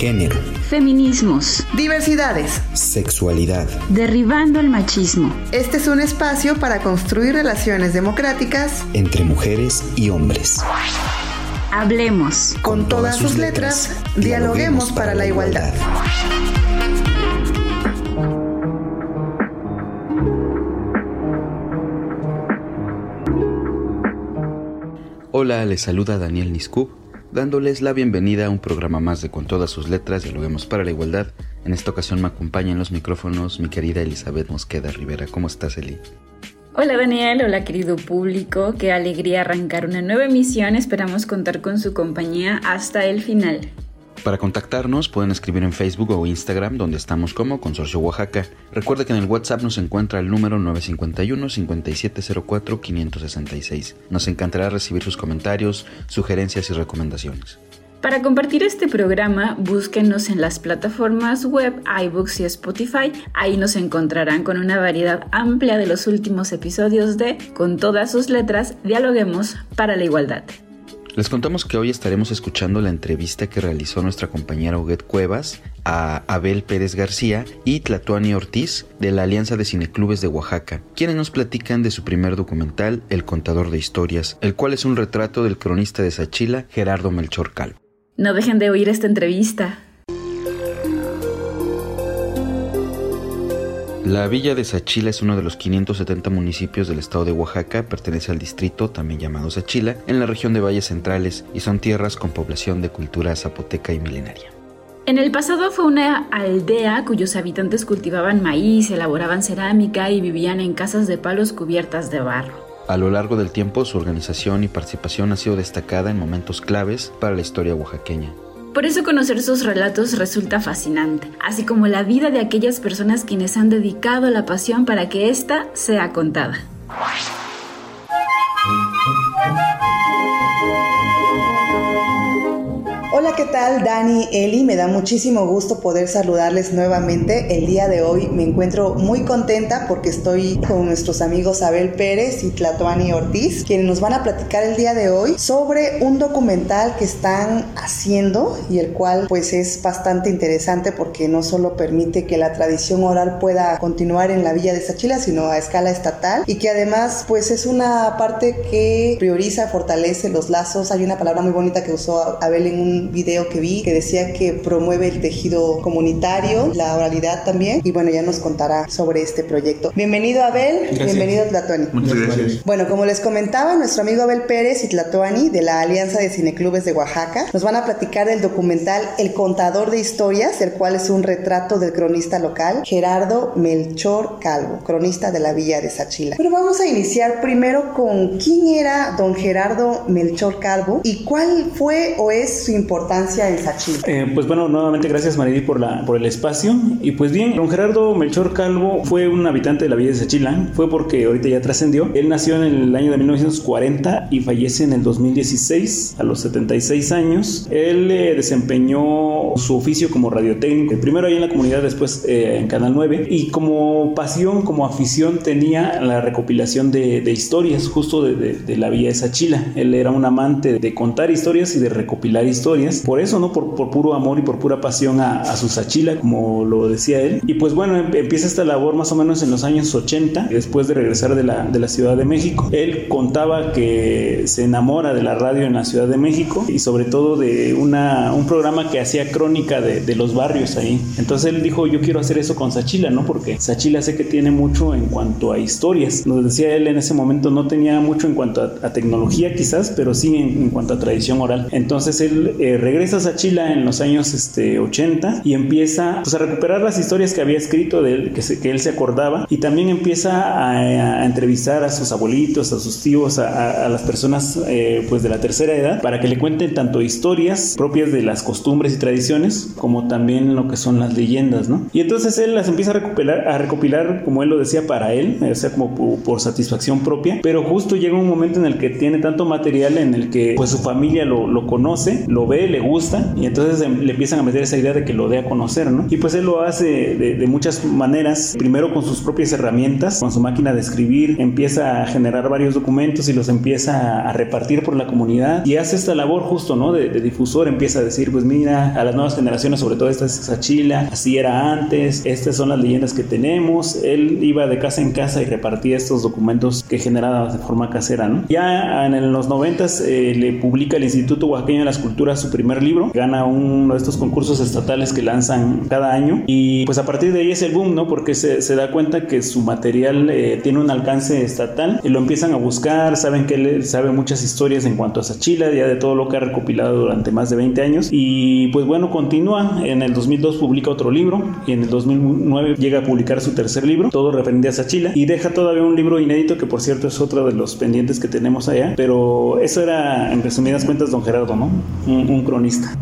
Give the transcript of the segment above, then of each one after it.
género, feminismos, diversidades, sexualidad, derribando el machismo. Este es un espacio para construir relaciones democráticas entre mujeres y hombres. Hablemos. Con, todas, sus letras, dialoguemos para la igualdad. Hola, les saluda Daniel Niscu, dándoles la bienvenida a un programa más de Con todas sus letras, dialoguemos para la igualdad. En esta ocasión me acompaña en los micrófonos mi querida Elizabeth Mosqueda Rivera. ¿Cómo estás, Eli? Hola Daniel, hola querido público, qué alegría arrancar una nueva emisión, esperamos contar con su compañía hasta el final. Para contactarnos pueden escribir en Facebook o Instagram donde estamos como Consorcio Oaxaca. Recuerde que en el WhatsApp nos encuentra el número 951-5704-566. Nos encantará recibir sus comentarios, sugerencias y recomendaciones. Para compartir este programa, búsquenos en las plataformas web, iBooks y Spotify. Ahí nos encontrarán con una variedad amplia de los últimos episodios de Con todas sus letras, dialoguemos para la igualdad. Les contamos que hoy estaremos escuchando la entrevista que realizó nuestra compañera Huguet Cuevas a Abel Pérez García y Tlatuani Ortiz de la Alianza de Cineclubes de Oaxaca, quienes nos platican de su primer documental, El Contador de Historias, el cual es un retrato del cronista de Sachila, Gerardo Melchor Calvo. No dejen de oír esta entrevista. La villa de Sachila es uno de los 570 municipios del estado de Oaxaca, pertenece al distrito, también llamado Sachila, en la región de Valles Centrales y son tierras con población de cultura zapoteca y milenaria. En el pasado fue una aldea cuyos habitantes cultivaban maíz, elaboraban cerámica y vivían en casas de palos cubiertas de barro. A lo largo del tiempo, su organización y participación ha sido destacada en momentos claves para la historia oaxaqueña. Por eso conocer sus relatos resulta fascinante, así como la vida de aquellas personas quienes han dedicado la pasión para que ésta sea contada. Hola, ¿qué tal? Dani, Eli, me da muchísimo gusto poder saludarles nuevamente. El día de hoy me encuentro muy contenta porque estoy con nuestros amigos Abel Pérez y Tlatoani Ortiz, quienes nos van a platicar el día de hoy sobre un documental que están haciendo y el cual pues es bastante interesante porque no solo permite que la tradición oral pueda continuar en la villa de Sachila, sino a escala estatal y que además pues es una parte que prioriza, fortalece los lazos. Hay una palabra muy bonita que usó Abel en un video que vi que decía que promueve el tejido comunitario, la oralidad también. Y bueno, ya nos contará sobre este proyecto. Bienvenido Abel, bienvenido Tlatuani. Muchas gracias. Bueno, como les comentaba, nuestro amigo Abel Pérez y Tlatuani de la Alianza de Cineclubes de Oaxaca nos van a platicar del documental El Contador de Historias, el cual es un retrato del cronista local Gerardo Melchor Calvo, cronista de la villa de Sachila. Pero vamos a iniciar primero con quién era don Gerardo Melchor Calvo y cuál fue o es su importancia Sachila? Eh, pues bueno, nuevamente gracias Maridi por, por el espacio. Y pues bien, don Gerardo Melchor Calvo fue un habitante de la villa de Sachila, fue porque ahorita ya trascendió. Él nació en el año de 1940 y fallece en el 2016 a los 76 años. Él eh, desempeñó su oficio como radiotécnico, primero ahí en la comunidad, después eh, en Canal 9. Y como pasión, como afición, tenía la recopilación de, de historias justo de, de, de, la villa de Sachila. Él era un amante de contar historias y de recopilar historias. Por eso, ¿no? Por, por puro amor y por pura pasión a, a, su Sachila, como lo decía él. Y pues bueno, em, empieza esta labor más o menos en los años 80, después de regresar de la, de la Ciudad de México. Él contaba que se enamora de la radio en la Ciudad de México y sobre todo de una, un programa que hacía crónica de, de los barrios ahí. Entonces él dijo, yo quiero hacer eso con Sachila, ¿no? Porque Sachila sé que tiene mucho en cuanto a historias. Nos decía él en ese momento, no tenía mucho en cuanto a, a tecnología quizás, pero sí en, en, cuanto a tradición oral. Entonces él eh, regresa a Sachila en los años este, 80 y empieza pues, a recuperar las historias que había escrito, de él, que, se, que él se acordaba, y también empieza a, a, entrevistar a sus abuelitos, a sus tíos, a, a las personas eh, pues de la tercera edad, para que le cuenten tanto historias propias de las costumbres y tradiciones, como también lo que son las leyendas, ¿no? Y entonces él las empieza a recopilar, a recopilar como él lo decía, para él, o sea, como por, por satisfacción propia, pero justo llega un momento en el que tiene tanto material en el que pues su familia lo, lo conoce, lo ve, le gusta y entonces em, le empiezan a meter esa idea de que lo dé a conocer, ¿no? Y pues él lo hace de, de muchas maneras, primero con sus propias herramientas, con su máquina de escribir, empieza a generar varios documentos y los empieza a repartir por la comunidad y hace esta labor justo, ¿no? De, de difusor, empieza a decir, pues mira, a las nuevas generaciones, sobre todo esta es Sachila, así era antes, estas son las leyendas que tenemos. Él iba de casa en casa y repartía estos documentos que generaba de forma casera, ¿no? Ya en los noventas eh, le publica el Instituto Oaxaqueño de las Culturas su primer libro, gana uno de estos concursos estatales que lanzan cada año. Y pues a partir de ahí es el boom, ¿no? Porque se, se da cuenta que su material eh, tiene un alcance estatal y lo empiezan a buscar, saben que él sabe muchas historias en cuanto a Sachila, ya de todo lo que ha recopilado durante más de 20 años. Y pues bueno, continúa, en el 2002 publica otro libro y en el 2009 llega a publicar su tercer libro, todo referente a Sachila y deja todavía un libro inédito que por cierto es otro de los pendientes que tenemos allá, pero eso era en resumidas cuentas don Gerardo, ¿no? Un, un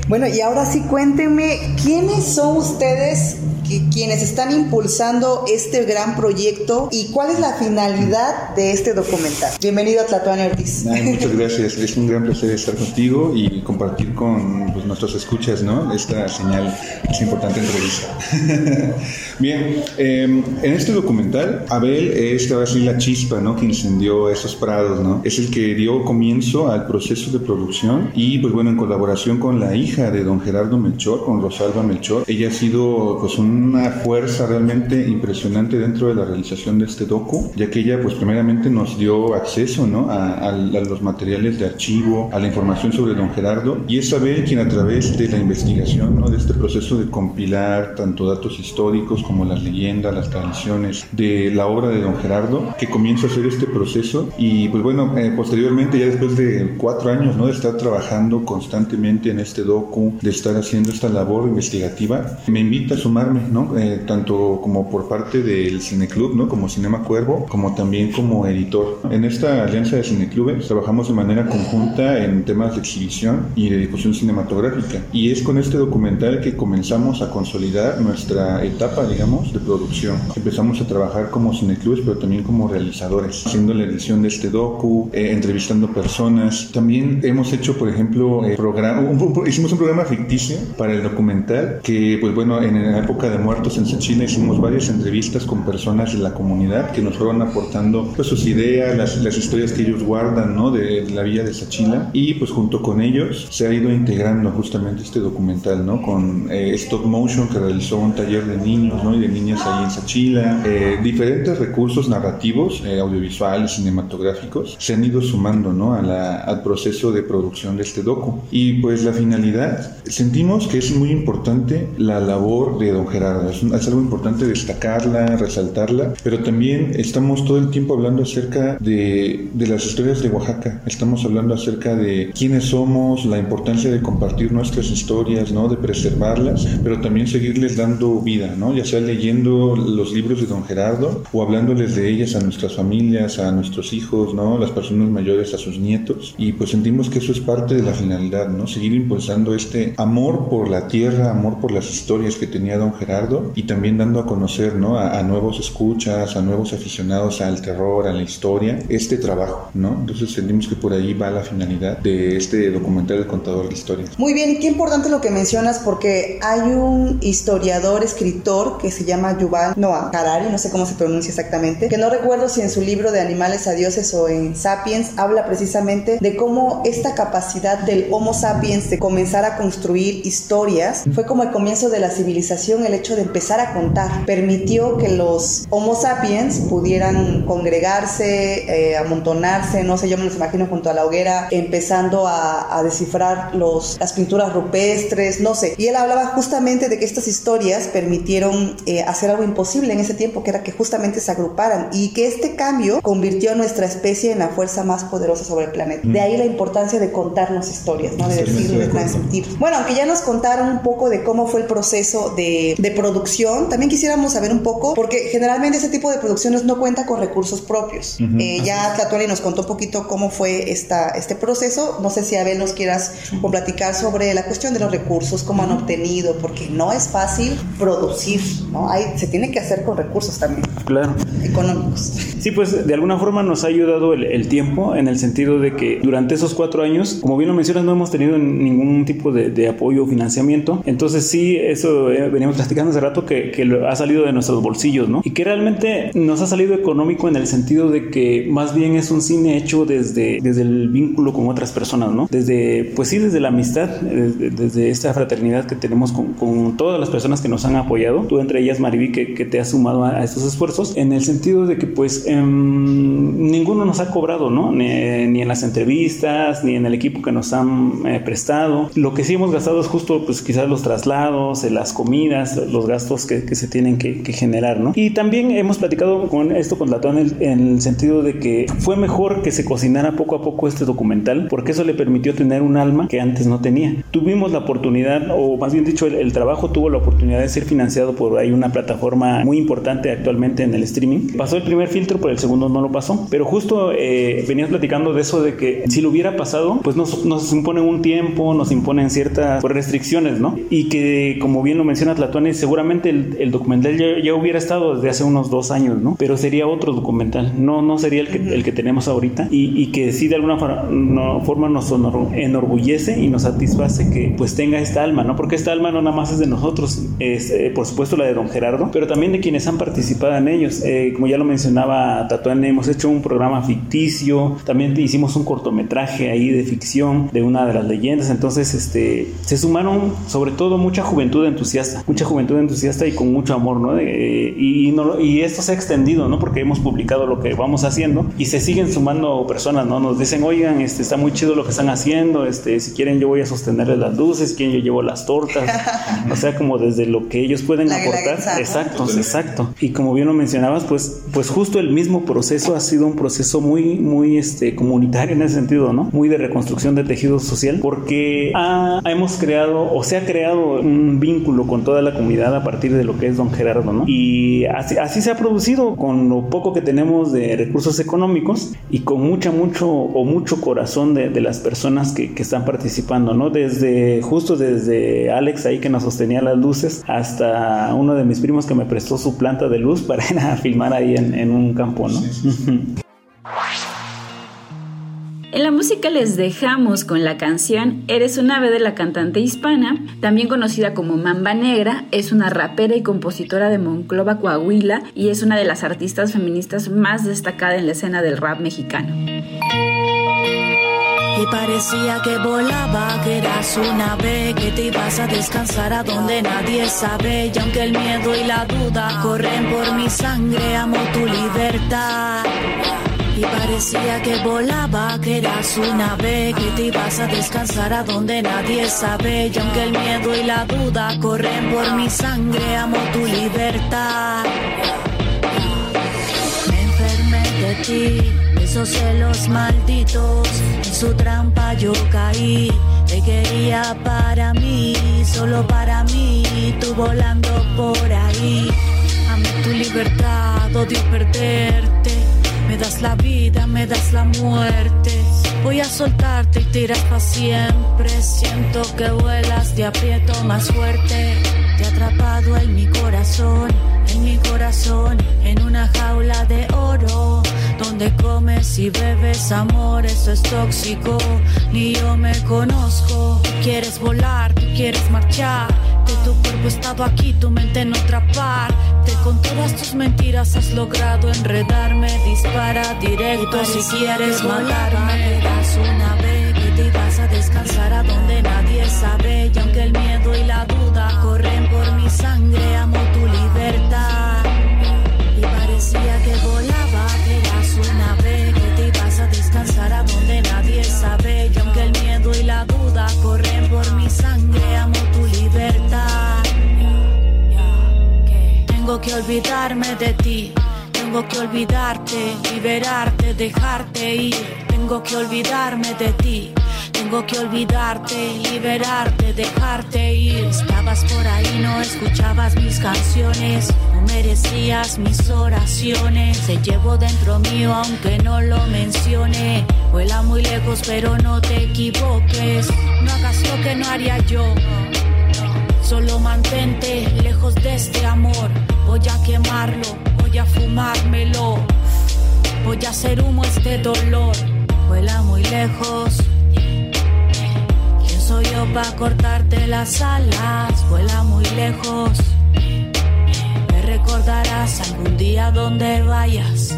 Bueno, y ahora sí cuéntenme, ¿quiénes son ustedes que, quienes están impulsando este gran proyecto y cuál es la finalidad de este documental? Bienvenido a Tlatuani Ortiz. Ay, muchas gracias, es un gran placer estar contigo y compartir con pues, nuestros escuchas, ¿no? Esta señal, esta importante entrevista. Bien, eh, en este documental, Abel es ahora sí la chispa, ¿no? Que incendió esos prados, ¿no? Es el que dio comienzo al proceso de producción y, pues bueno, en colaboración con la hija de don Gerardo Melchor, con Rosalba Melchor, ella ha sido, pues, una fuerza realmente impresionante dentro de la realización de este docu, ya que ella, pues, primeramente nos dio acceso, ¿no? A, a, a los materiales de archivo, a la información sobre don Gerardo y es Abel quien a través de la investigación, ¿no? De este proceso de compilar tanto datos históricos como las leyendas, las tradiciones de la obra de don Gerardo, que comienza a hacer este proceso y pues bueno, eh, posteriormente ya después de cuatro años ¿no? de estar trabajando constantemente en este docu, de estar haciendo esta labor investigativa, me invita a sumarme, ¿no? Eh, tanto como por parte del Cineclub, ¿no? como Cinema Cuervo, como también como editor. En esta alianza de cineclubes trabajamos de manera conjunta en temas de exhibición y de difusión cinematográfica y es con este documental que comenzamos a consolidar nuestra etapa, digamos, de producción. Empezamos a trabajar como cineclubes, pero también como realizadores, haciendo la edición de este docu, eh, entrevistando personas. También hemos hecho, por ejemplo, eh, un, un, hicimos un programa ficticio para el documental que, pues bueno, en la época de muertos en Sechina hicimos varias entrevistas con personas de la comunidad que nos fueron aportando pues, sus ideas, las, las historias que ellos guardan, ¿no? De, de la villa de Sachila y pues junto con ellos se ha ido integrando justamente este documental, ¿no? Con eh, stop motion que realizó un taller de niños, ¿no? Y de niñas ahí en Sachila, eh, diferentes recursos narrativos, eh, audiovisuales, cinematográficos, se han ido sumando, ¿no? A la, al proceso de producción de este docu. Y pues la finalidad, sentimos que es muy importante la labor de don Gerardo, es, es algo importante destacarla, resaltarla, pero también estamos todo el tiempo hablando acerca de, de las historias de Oaxaca, estamos hablando acerca de quiénes somos, la importancia de compartir nuestras historias, ¿no? De preservarlas, pero también seguirles dando vida, ¿no? Ya sea leyendo los libros de don Gerardo o hablándoles de ellas a nuestras familias, a nuestros hijos, ¿no? Las personas mayores a sus nietos. Y pues sentimos que eso es parte de la finalidad, ¿no? Seguir impulsando este amor por la tierra, amor por las historias que tenía don Gerardo y también dando a conocer, ¿no? A, a nuevos escuchas, a nuevos aficionados al terror, a la historia, este trabajo, ¿no? Entonces sentimos que por ahí va la finalidad de este documental El Contador de Historias. Muy bien, qué importante lo que mencionas porque hay un historiador, escritor que se llama Yuval Noah Harari, no sé cómo se pronuncia exactamente, que no recuerdo si en su libro de Animales a Dioses o en Sapiens habla precisamente de cómo esta capacidad del Homo sapiens de comenzar a construir historias fue como el comienzo de la civilización, el hecho de empezar a contar, permitió que los Homo sapiens pudieran congregarse, eh, amontonarse, no sé, yo me los imagino junto a la hoguera, empezando a, a descifrar los, las pinturas rupestres, no sé. Y él hablaba justamente de que estas historias permitieron eh, hacer algo imposible en ese tiempo, que era que justamente se agruparan y que este cambio convirtió a nuestra especie en la fuerza más poderosa sobre el planeta. Mm. De ahí la importancia de contarnos historias, ¿no? De decirnos, de sentir. Bueno, aunque ya nos contaron un poco de cómo fue el proceso de, de de producción, también quisiéramos saber un poco, porque generalmente ese tipo de producciones no cuenta con recursos propios. Eh, ya Tlatuani nos contó un poquito cómo fue esta, este proceso. No sé si Abel nos quieras platicar sobre la cuestión de los recursos, cómo han obtenido, porque no es fácil producir, ¿no? Hay, se tiene que hacer con recursos también. Claro. Económicos. Sí, pues de alguna forma nos ha ayudado el, el tiempo en el sentido de que durante esos cuatro años, como bien lo mencionas, no hemos tenido ningún tipo de, de apoyo o financiamiento. Entonces sí, eso eh, veníamos platicando hace rato que, ha salido de nuestros bolsillos, ¿no? Y que realmente nos ha salido económico en el sentido de que más bien es un cine hecho desde, desde el vínculo con otras personas, ¿no? Desde, pues sí, desde la amistad, desde, esta fraternidad que tenemos con, todas las personas que nos han apoyado, tú entre ellas, Mariví, que, te has sumado a, a, estos esfuerzos, en el sentido de que pues eh, ninguno nos ha cobrado, ¿no? Ni, en las entrevistas, ni en el equipo que nos han eh, prestado. Lo que sí hemos gastado es justo, pues quizás los traslados, las comidas, los gastos que, que se tienen que, que, generar, ¿no? Y también hemos platicado con esto con Latón en, en el sentido de que fue mejor que se cocinara poco a poco este documental, porque eso le permitió tener un alma que antes no tenía. Tuvimos la oportunidad, o más bien dicho, el, el trabajo tuvo la oportunidad de ser financiado por ahí una plataforma muy importante actualmente en el streaming. Pasó el primer filtro, pero el segundo no lo pasó. Pero justo eh, venías platicando de eso de que si lo hubiera pasado, pues nos, nos imponen un tiempo, nos imponen ciertas restricciones, ¿no? Y que, como bien lo mencionas, Latuani, seguramente el, el documental ya, ya, hubiera estado desde hace unos dos años, ¿no? Pero sería otro documental, no, no sería el que, el que tenemos ahorita y, y que sí de alguna forma nos enorgullece y nos satisface que pues tenga esta alma, ¿no? Porque esta alma no nada más es de nosotros, es eh, por supuesto la de don Gerardo, pero también de quienes han participado en ellos. Eh, como ya lo mencionaba Tatuane, hemos hecho un programa ficticio, también hicimos un cortometraje ahí de ficción de una de las leyendas, entonces este, se sumaron sobre todo mucha juventud entusiasta, mucha juventud entusiasta y con mucho amor, ¿no? Eh, y, no y esto se ha extendido, ¿no? Porque hemos publicado lo que vamos haciendo y se siguen sumando personas, ¿no? Nos dicen, oigan, este, está muy chido lo que están haciendo, este, si quieren yo voy a sostenerles las luces, si quieren yo llevo las tortas, o sea, como desde lo que ellos pueden la aportar. Exacto, exacto. Y como bien lo mencionabas, pues, pues justo el mismo proceso ha sido un proceso muy, muy este, comunitario en ese sentido, ¿no? Muy de reconstrucción del tejido social, porque ha, hemos creado o se ha creado un vínculo con toda la comunidad a partir de lo que es Don Gerardo, ¿no? Y así, así se ha producido con lo poco que tenemos de recursos económicos y con mucha, mucho o mucho corazón de, de las personas que, que, están participando, ¿no? Desde, justo desde Alex ahí que nos sostenía las luces, hasta uno de mis primos que me prestó su planta de luz para ir a filmar ahí en, en un campo, ¿no? Sí, sí. En la música les dejamos con la canción Eres un ave de la cantante hispana, también conocida como Mamba Negra, es una rapera y compositora de Monclova, Coahuila y es una de las artistas feministas más destacada en la escena del rap mexicano. Y parecía que volaba, que eras un ave, que te ibas a descansar a donde nadie sabe. Y aunque el miedo y la duda corren por mi sangre, amo tu libertad. Y parecía que volaba, que eras un ave, que te ibas a descansar a donde nadie sabe. Y aunque el miedo y la duda corren por mi sangre, amo tu libertad. Me enfermé de ti, esos celos malditos, en su trampa yo caí. Te quería para mí, solo para mí, tú volando por ahí. Amé tu libertad, odio perderte. Me das la vida, me das la muerte. Voy a soltarte y tirar para siempre. Siento que vuelas, te aprieto más fuerte. Te he atrapado en mi corazón, en mi corazón, en una jaula de oro. Donde comes y bebes amor, eso es tóxico. Ni yo me conozco. Quieres volar, tú quieres marchar. De tu cuerpo estado aquí, tu mente en otra parte. Con todas tus mentiras has logrado enredarme. Dispara directo si quieres matarme. Eras una vez te ibas a descansar a donde nadie sabe. Y aunque el miedo y la duda corren por mi que olvidarte, liberarte, dejarte ir. Tengo que olvidarme de ti. Tengo que olvidarte, liberarte, dejarte ir. Estabas por ahí, no escuchabas mis canciones, no merecías mis oraciones. Se llevo dentro mío aunque no lo mencione. Vuela muy lejos pero no te equivoques. No hagas lo que no haría yo. Solo mantente lejos de este amor. Voy a quemarlo, voy a fumármelo. Voy a hacer humo este dolor. Vuela muy lejos. ¿Quién soy yo para cortarte las alas? Vuela muy lejos. Me recordarás algún día donde vayas.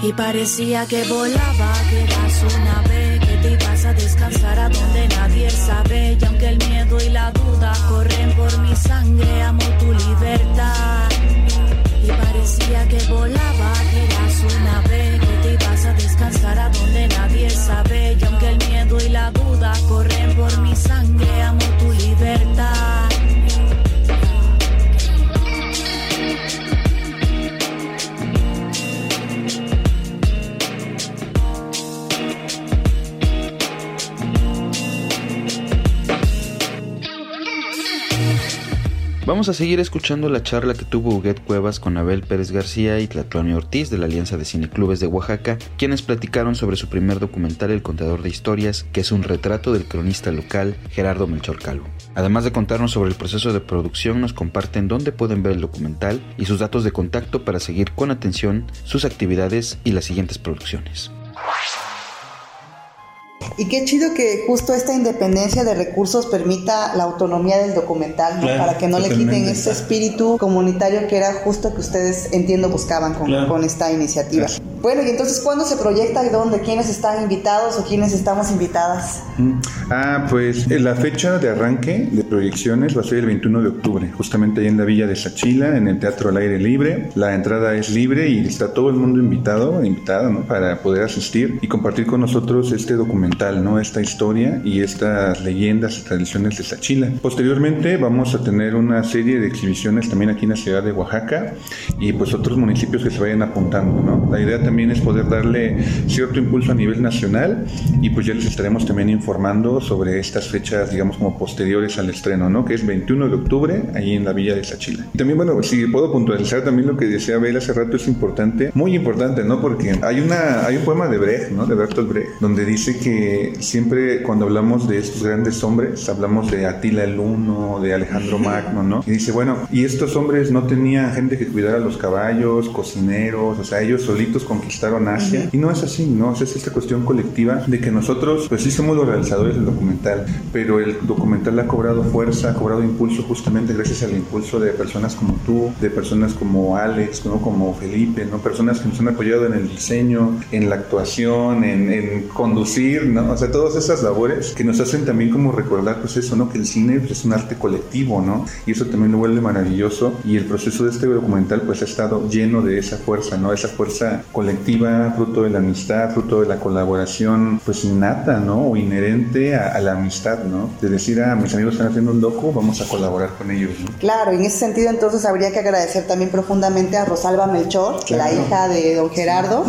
Y parecía que volaba, que una ave, a descansar a donde nadie sabe. Y aunque el miedo y la duda corren por mi sangre, amo tu libertad. Y parecía que volaba, que eras una ave, que te ibas a descansar a donde nadie sabe. Y aunque el miedo y la duda corren por mi sangre, amo Vamos a seguir escuchando la charla que tuvo Huguet Cuevas con Abel Pérez García y Tlatlani Ortiz de la Alianza de Cineclubes de Oaxaca, quienes platicaron sobre su primer documental El Contador de Historias, que es un retrato del cronista local Gerardo Melchor Calvo. Además de contarnos sobre el proceso de producción, nos comparten dónde pueden ver el documental y sus datos de contacto para seguir con atención sus actividades y las siguientes producciones. Y qué chido que justo esta independencia de recursos permita la autonomía del documental, ¿no? Claro, para que no le quiten ese espíritu comunitario que era justo que ustedes, entiendo, buscaban con, Claro. con esta iniciativa. Bueno, y entonces, ¿cuándo se proyecta y dónde? ¿Quiénes están invitados o quiénes estamos invitadas? Mm. Ah, pues la fecha de arranque de proyecciones va a ser el 21 de octubre, justamente ahí en la Villa de Sachila, en el Teatro al Aire Libre. La entrada es libre y está todo el mundo invitado, invitada, ¿no? Para poder asistir y compartir con nosotros este documental, ¿no? Esta historia y estas leyendas y tradiciones de Sachila. Posteriormente vamos a tener una serie de exhibiciones también aquí en la ciudad de Oaxaca y pues otros municipios que se vayan apuntando, ¿no? La idea también es poder darle cierto impulso a nivel nacional y pues ya les estaremos también informando sobre estas fechas, digamos, como posteriores al estreno, ¿no? Que es 21 de octubre, ahí en la Villa de Sachila. También, bueno, si puedo puntualizar también lo que decía Abel hace rato, es importante, muy importante, ¿no? Porque hay, una, hay un poema de Brecht, ¿no? De Bertolt Brecht, donde dice que siempre cuando hablamos de estos grandes hombres, hablamos de Atila el Uno, de Alejandro Magno, ¿no? Y dice, bueno, y estos hombres no tenían gente que cuidara los caballos, cocineros, o sea, ellos solitos conquistaron Asia. Y no es así, ¿no? O sea, es esta cuestión colectiva de que nosotros, pues sí somos los realizadores del documental, pero el documental ha cobrado fuerza, ha cobrado impulso justamente gracias al impulso de personas como tú, de personas como Alex, ¿no? Como Felipe, ¿no? Personas que nos han apoyado en el diseño, en la actuación, en, en conducir, ¿no? O sea, todas esas labores que nos hacen también como recordar, pues eso, ¿no? Que el cine pues, es un arte colectivo, ¿no? Y eso también lo vuelve maravilloso y el proceso de este documental pues ha estado lleno de esa fuerza, ¿no? Esa fuerza colectiva, fruto de la amistad, fruto de la colaboración pues innata, ¿no? O inherente a, a la amistad, ¿no? De decir, ah, mis amigos están haciendo un docu, vamos a colaborar con ellos, ¿no? Claro, en ese sentido entonces habría que agradecer también profundamente a Rosalba Melchor, la Claro. hija de don Gerardo,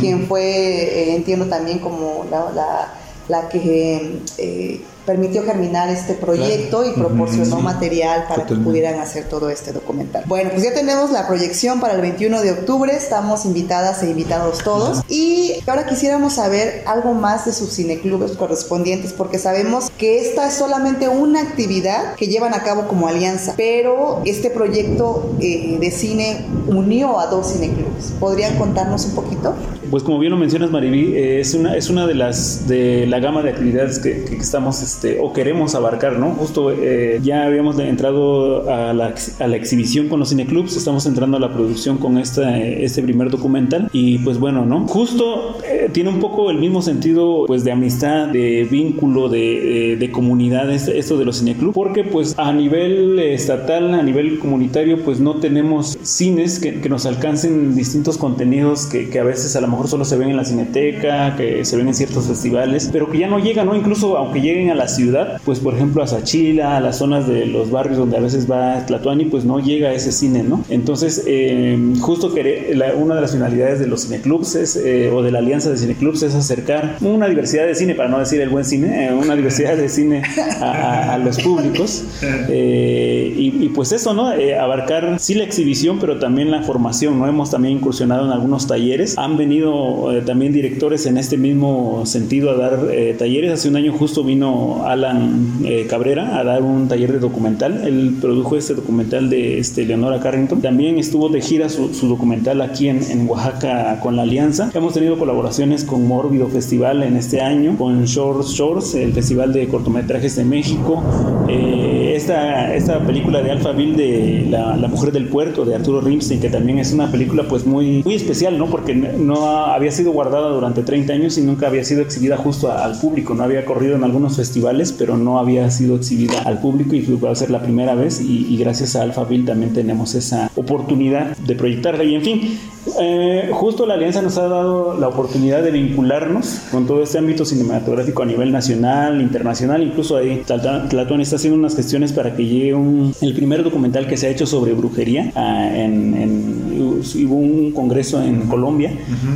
quien fue, eh, entiendo también como la, la- la que eh, permitió germinar este proyecto y proporcionó material para que pudieran hacer todo este documental. Bueno, pues ya tenemos la proyección para el 21 de octubre, estamos invitadas e invitados todos y ahora quisiéramos saber algo más de sus cineclubes correspondientes porque sabemos que esta es solamente una actividad que llevan a cabo como alianza, pero este proyecto eh, de cine unió a dos cineclubes. ¿Podrían contarnos un poquito? Pues como bien lo mencionas, Mariví, eh, es una, es una de las de la gama de actividades que, que estamos este, o queremos abarcar, ¿no? Justo eh, ya habíamos entrado a la, a la exhibición con los cineclubs, estamos entrando a la producción con esta, eh, este primer documental y pues bueno, ¿no? Justo eh, tiene un poco el mismo sentido pues de amistad, de vínculo, de, de, de comunidad, este- esto de los cineclubs, porque pues a nivel estatal, a nivel comunitario, pues no tenemos cines que, que nos alcancen distintos contenidos que, que a veces a lo mejor solo se ven en la cineteca, que se ven en ciertos festivales, pero que ya no llegan, ¿no? Incluso aunque lleguen a la ciudad, pues por ejemplo a Sachila, a las zonas de los barrios donde a veces va Tlatuani, pues no llega a ese cine, ¿no? Entonces, eh, justo que una de las finalidades de los cineclubs es, eh, o de la alianza de cineclubs es acercar una diversidad de cine, para no decir el buen cine, eh, una diversidad de cine a, los públicos. Y, pues eso, ¿no? abarcar sí la exhibición, pero también la formación, ¿no? Hemos también incursionado en algunos talleres. Han venido también directores en este mismo sentido a dar talleres. Hace un año justo vino Alan Cabrera a dar un taller de documental. Él produjo este documental de este, Leonora Carrington. También estuvo de gira su, documental aquí en, en, Oaxaca con la Alianza. Hemos tenido colaboraciones con Mórbido Festival en este año, con Shores Shores, el Festival de Cortometrajes de México. Eh, esta, esta película de Alphaville de la, la, Mujer del Puerto de Arturo Rimstein, que también es una película pues muy, muy especial, ¿no? Porque no había sido guardada durante 30 años y nunca había sido exhibida justo al público. No había corrido en algunos festivales, pero no había sido exhibida al público y va a ser la primera vez y, y gracias a Alphaville también tenemos esa oportunidad de proyectarla. Y en fin, eh, justo la alianza nos ha dado la oportunidad de vincularnos con todo este ámbito cinematográfico a nivel nacional, internacional, incluso ahí Tlatón está haciendo unas gestiones para que llegue un, el primer documental que se ha hecho sobre brujería ah, en, hubo un congreso en Colombia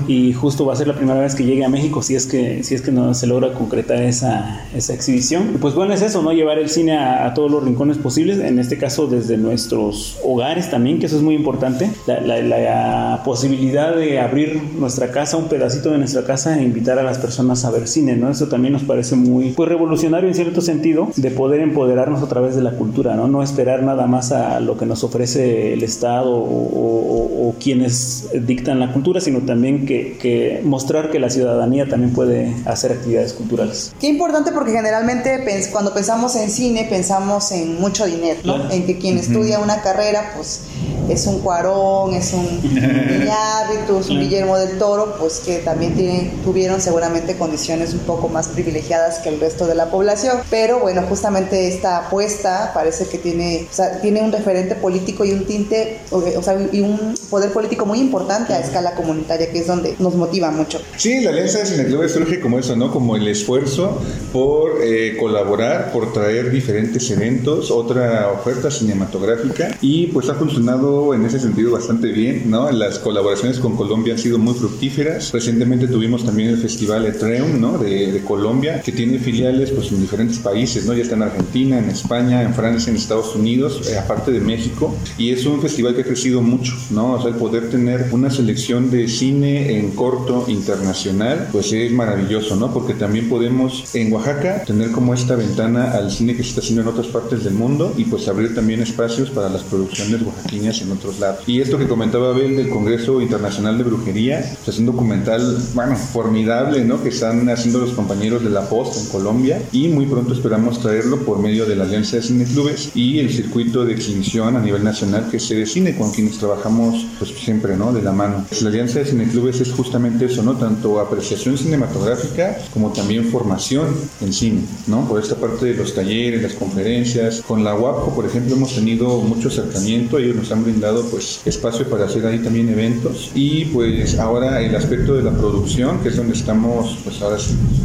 y justo va a ser la primera vez que llegue a México si es que si es que no se logra concretar esa, esa exhibición. pues bueno, es eso, ¿no? Llevar el cine a, a, todos los rincones posibles, en este caso desde nuestros hogares también, que eso es muy importante. La, la, la posibilidad de abrir nuestra casa, un pedacito de nuestra casa e invitar a las personas a ver cine, ¿no? Eso también nos parece muy pues, revolucionario en cierto sentido de poder empoderarnos a través de la cultura, ¿no? No esperar nada más a lo que nos ofrece el Estado o, quienes dictan la cultura, sino también que, mostrar que la ciudadanía también puede hacer actividades culturales. Qué importante porque generalmente cuando pensamos en cine pensamos en mucho dinero, ¿no? En que quien estudia una carrera pues es un Cuarón, es un Iñárritu, un Guillermo del Toro, pues que también tienen, tuvieron seguramente condiciones un poco más privilegiadas que el resto de la población. Pero bueno, justamente esta apuesta parece que tiene, o sea, tiene un referente político y un tinte, o sea, y un poder político muy importante a escala comunitaria, que es donde nos motiva mucho. Sí, la Alianza de Cineclubes surge como eso, ¿no? Como el esfuerzo por eh, colaborar, por traer diferentes eventos, otra oferta cinematográfica y pues ha funcionado en ese sentido bastante bien, ¿no? Las colaboraciones con Colombia han sido muy fructíferas. Recientemente tuvimos también el Festival Etreum, ¿no? De, de, Colombia, que tiene filiales pues en diferentes países, ¿no? Ya está en Argentina, en España, en Francia, en Estados Unidos, eh, aparte de México. Y es un festival que ha crecido mucho, ¿no? O sea, el poder tener una selección de cine en corto internacional, pues es maravilloso, ¿no? Porque también podemos en Oaxaca tener como esta ventana al cine que se está haciendo en otras partes del mundo y pues abrir también espacios para las producciones oaxaqueñas en otros lados. Y esto que comentaba Abel del Congreso Internacional de Brujería, pues es un documental, bueno, formidable, ¿no? Que están haciendo los compañeros de La Post en Colombia y muy pronto esperamos traerlo por medio de la Alianza de Cineclubes y el circuito de exhibición a nivel nacional que es de Cine, con quienes trabajamos pues siempre, ¿no? De la mano. La Alianza de Cineclubes es justamente eso, ¿no? Tanto apreciación cinematográfica como también formación en cine, ¿no? Por esta parte de los talleres, las conferencias. Con la UAPCO, por ejemplo, hemos tenido mucho acercamiento, ellos nos han brindado pues espacio para hacer ahí también eventos. Y pues ahora el aspecto de la producción que es donde estamos pues ahora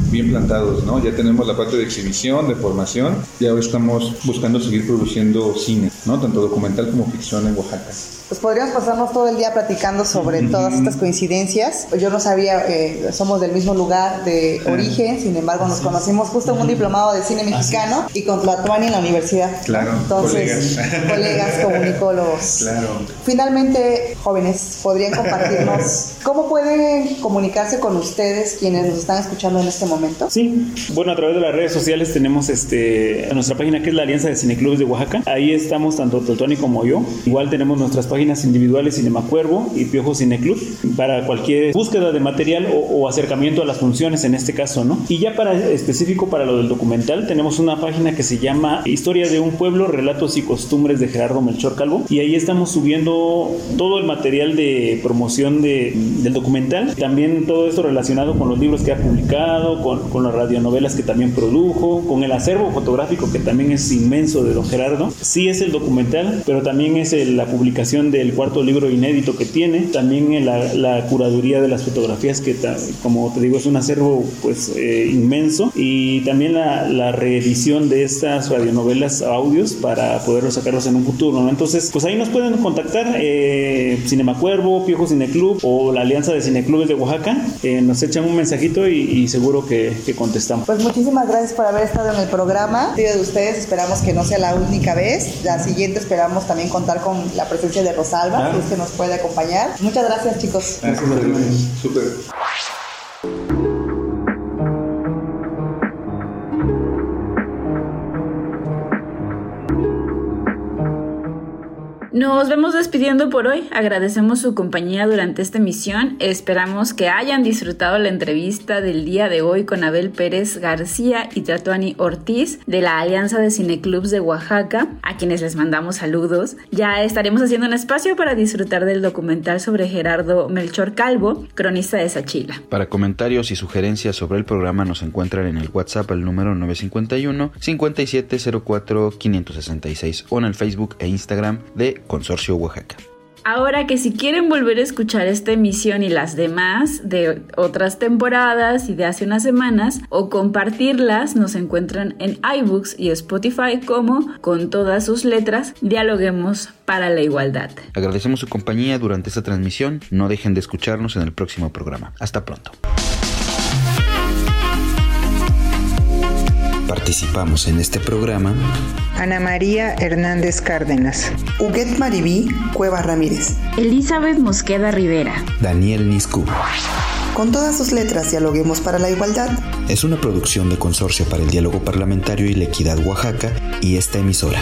bien plantados, ¿no? Ya tenemos la parte de exhibición, de formación y ahora estamos buscando seguir produciendo cine, ¿no? Tanto documental como ficción en Oaxaca pues podríamos pasarnos todo el día platicando sobre todas estas coincidencias. Yo no sabía, que somos del mismo lugar de origen, sin embargo nos conocimos justo en un diplomado de cine mexicano y con Tlatuani en la universidad. Claro, Entonces, colegas, colegas comunicólogos. Claro. Finalmente, jóvenes, ¿podrían compartirnos cómo pueden comunicarse con ustedes quienes nos están escuchando en este momento? Sí, bueno, a través de las redes sociales tenemos este, nuestra página que es la Alianza de Cineclubes de Oaxaca. Ahí estamos tanto Tlatuani como yo. Igual tenemos nuestras páginas individuales Cinemacuervo y Piojo Cineclub para cualquier búsqueda de material o, acercamiento a las funciones en este caso, ¿no? Y ya para específico para lo del documental tenemos una página que se llama Historia de un pueblo, relatos y costumbres de Gerardo Melchor Calvo y ahí estamos subiendo todo el material de promoción de, del documental, también todo esto relacionado con los libros que ha publicado, con, con las radionovelas que también produjo, con el acervo fotográfico que también es inmenso de don Gerardo. Sí es el documental, pero también es la publicación del cuarto libro inédito que tiene, también la, curaduría de las fotografías que, como te digo, es un acervo pues eh, inmenso y también la, la, reedición de estas radionovelas audios para poder sacarlos en un futuro. Entonces, pues ahí nos pueden contactar eh, Cinema Cuervo, Piojo Cineclub o la Alianza de Cineclubes de Oaxaca. Eh, nos echan un mensajito y, seguro que, que, contestamos. Pues muchísimas gracias por haber estado en el programa. de ustedes, esperamos que no sea la única vez. La siguiente esperamos también contar con la presencia de Rosalba, que es que nos puede acompañar. Muchas gracias, chicos. Gracias, Súper. Nos vemos despidiendo por hoy. Agradecemos su compañía durante esta emisión. Esperamos que hayan disfrutado la entrevista del día de hoy con Abel Pérez García y Tatuani Ortiz de la Alianza de Cineclubs de Oaxaca, a quienes les mandamos saludos. Ya estaremos haciendo un espacio para disfrutar del documental sobre Gerardo Melchor Calvo, cronista de Sachila. Para comentarios y sugerencias sobre el programa nos encuentran en el WhatsApp al número 951 5704 566 o en el Facebook e Instagram de Consorcio Oaxaca. Ahora que si quieren volver a escuchar esta emisión y las demás de otras temporadas y de hace unas semanas o compartirlas, nos encuentran en iBooks y Spotify como con todas sus letras, dialoguemos para la igualdad. Agradecemos su compañía durante esta transmisión. No dejen de escucharnos en el próximo programa. Hasta pronto. Participamos en este programa Ana María Hernández Cárdenas, Huguet Maribí Cueva Ramírez, Elizabeth Mosqueda Rivera, Daniel Niscu. Con todas sus letras dialoguemos para la igualdad. Es una producción de Consorcio para el Diálogo Parlamentario y la Equidad Oaxaca y esta emisora.